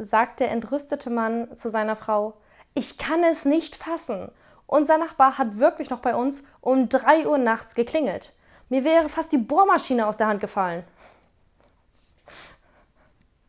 sagt der entrüstete Mann zu seiner Frau, ich kann es nicht fassen. Unser Nachbar hat wirklich noch bei uns um 3 Uhr nachts geklingelt. Mir wäre fast die Bohrmaschine aus der Hand gefallen.